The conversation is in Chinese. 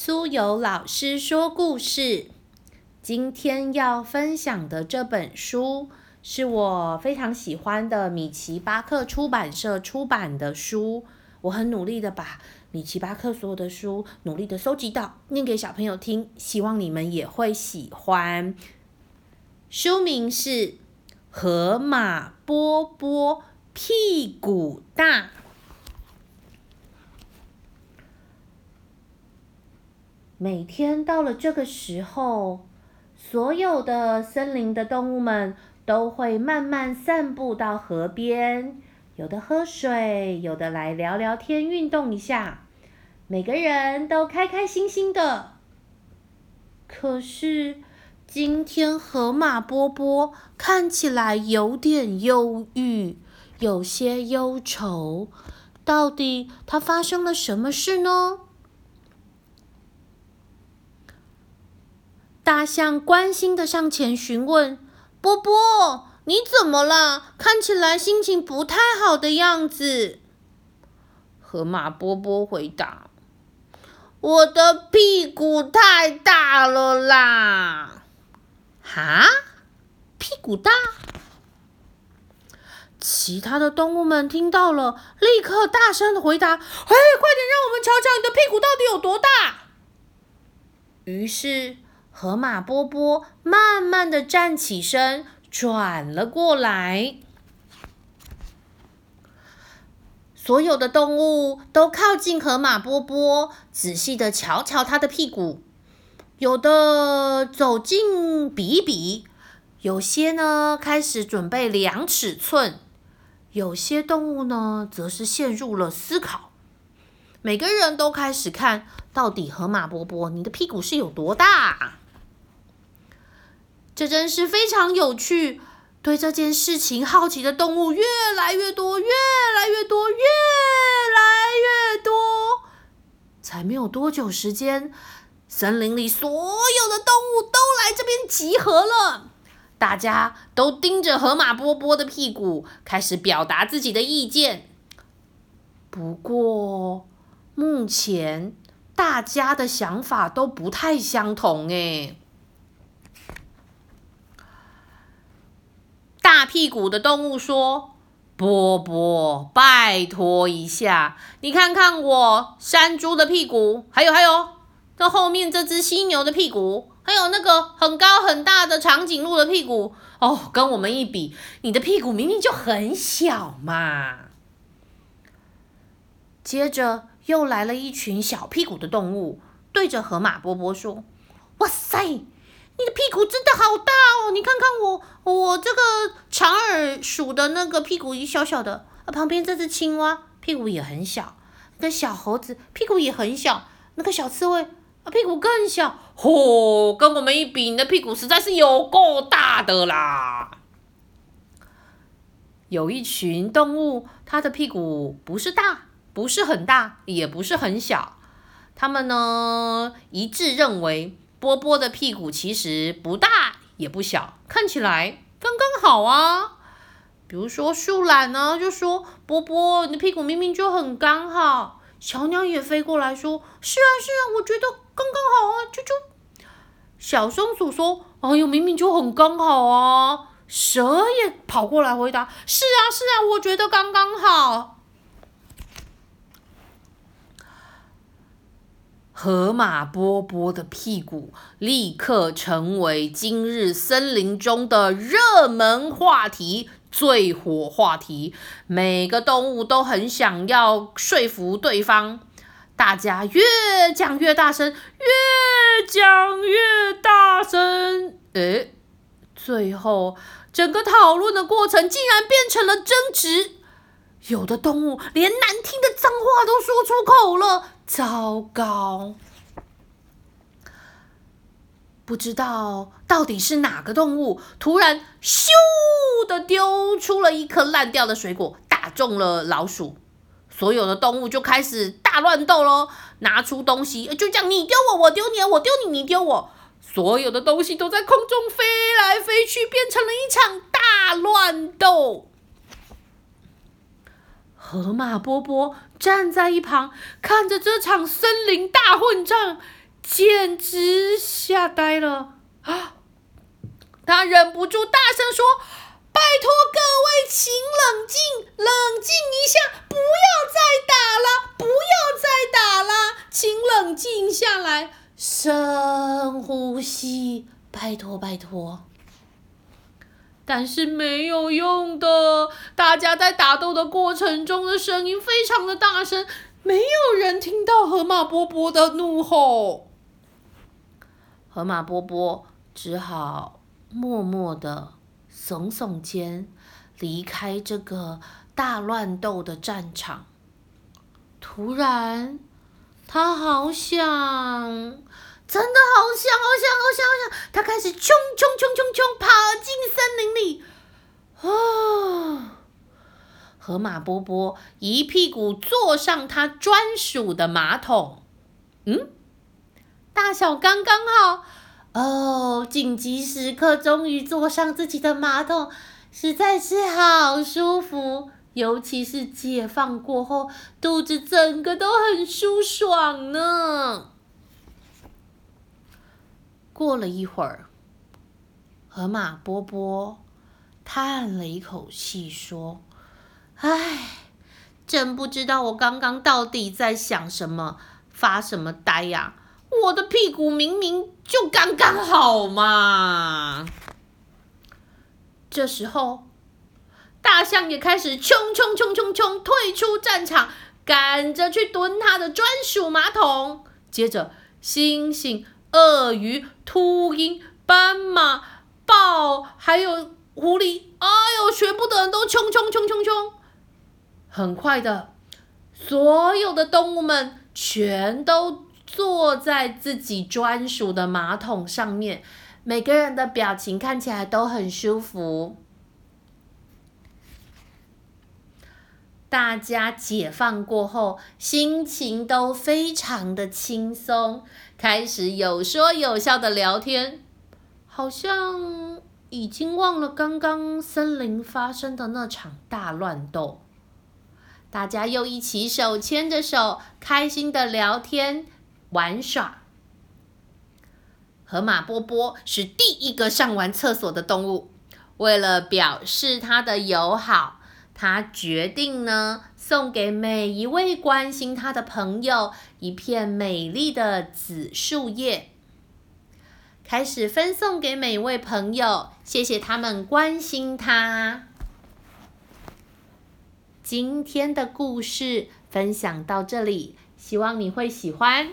苏有老师说故事。今天要分享的这本书是我非常喜欢的米奇巴克出版社出版的书。我很努力的把米奇巴克所有的书努力的收集到，念给小朋友听，希望你们也会喜欢。书名是《河马波波屁股大》。每天到了这个时候，所有的森林的动物们都会慢慢散步到河边，有的喝水，有的来聊聊天、运动一下，每个人都开开心心的。可是今天河马波波看起来有点忧郁，有些忧愁，到底他发生了什么事呢？大象关心的上前询问：“波波，你怎么了？看起来心情不太好的样子。”河马波波回答：“我的屁股太大了啦！”“哈，屁股大？”其他的动物们听到了，立刻大声的回答：“嘿，快点让我们瞧瞧你的屁股到底有多大！”于是。河马波波慢慢的站起身，转了过来。所有的动物都靠近河马波波，仔细的瞧瞧它的屁股。有的走近比一比，有些呢开始准备量尺寸，有些动物呢则是陷入了思考。每个人都开始看，到底河马波波，你的屁股是有多大？这真是非常有趣，对这件事情好奇的动物越来越多，越来越多，越来越多。才没有多久时间，森林里所有的动物都来这边集合了，大家都盯着河马波波的屁股，开始表达自己的意见。不过，目前大家的想法都不太相同，哎。大屁股的动物说：“波波，拜托一下，你看看我山猪的屁股，还有还有，这后面这只犀牛的屁股，还有那个很高很大的长颈鹿的屁股，哦，跟我们一比，你的屁股明明就很小嘛。”接着又来了一群小屁股的动物，对着河马波波说：“哇塞！”你的屁股真的好大哦！你看看我，我这个长耳鼠的那个屁股小小的，旁边这只青蛙屁股也很小，那小猴子屁股也很小，那个小刺猬啊屁股更小。嚯，跟我们一比，你的屁股实在是有够大的啦！有一群动物，它的屁股不是大，不是很大，也不是很小，它们呢一致认为。波波的屁股其实不大也不小，看起来刚刚好啊。比如说树懒呢，就说波波，你的屁股明明就很刚好。小鸟也飞过来说，是啊是啊，我觉得刚刚好啊，啾啾。小松鼠说，哎呦，明明就很刚好啊。蛇也跑过来回答，是啊是啊，我觉得刚刚好。河马波波的屁股立刻成为今日森林中的热门话题，最火话题。每个动物都很想要说服对方，大家越讲越大声，越讲越大声。诶，最后整个讨论的过程竟然变成了争执，有的动物连难听的脏话都说出口了。糟糕！不知道到底是哪个动物突然咻的丢出了一颗烂掉的水果，打中了老鼠。所有的动物就开始大乱斗喽，拿出东西，就这样你丢我，我丢你，我丢你，你丢我。所有的东西都在空中飞来飞去，变成了一场大乱斗。河马波波站在一旁，看着这场森林大混战，简直吓呆了啊！他忍不住大声说：“拜托各位，请冷静，冷静一下，不要再打了，不要再打了，请冷静下来，深呼吸，拜托，拜托。”但是没有用的，大家在打斗的过程中的声音非常的大声，没有人听到河马波波的怒吼。河马波波只好默默的耸耸肩，离开这个大乱斗的战场。突然，他好想。真的好想好想好想好想！他开始冲冲冲冲冲，跑进森林里。哦，河马波波一屁股坐上他专属的马桶。嗯，大小刚刚好。哦，紧急时刻终于坐上自己的马桶，实在是好舒服。尤其是解放过后，肚子整个都很舒爽呢。过了一会儿，河马波波叹了一口气，说：“唉，真不知道我刚刚到底在想什么，发什么呆呀！我的屁股明明就刚刚好嘛！”这时候，大象也开始冲冲冲冲冲退出战场，赶着去蹲他的专属马桶。接着，猩猩。鳄鱼、秃鹰、斑马、豹，还有狐狸，哎呦，全部的人都冲冲冲冲冲！很快的，所有的动物们全都坐在自己专属的马桶上面，每个人的表情看起来都很舒服。大家解放过后，心情都非常的轻松，开始有说有笑的聊天，好像已经忘了刚刚森林发生的那场大乱斗。大家又一起手牵着手，开心的聊天玩耍。河马波波是第一个上完厕所的动物，为了表示他的友好。他决定呢，送给每一位关心他的朋友一片美丽的紫树叶，开始分送给每位朋友，谢谢他们关心他。今天的故事分享到这里，希望你会喜欢。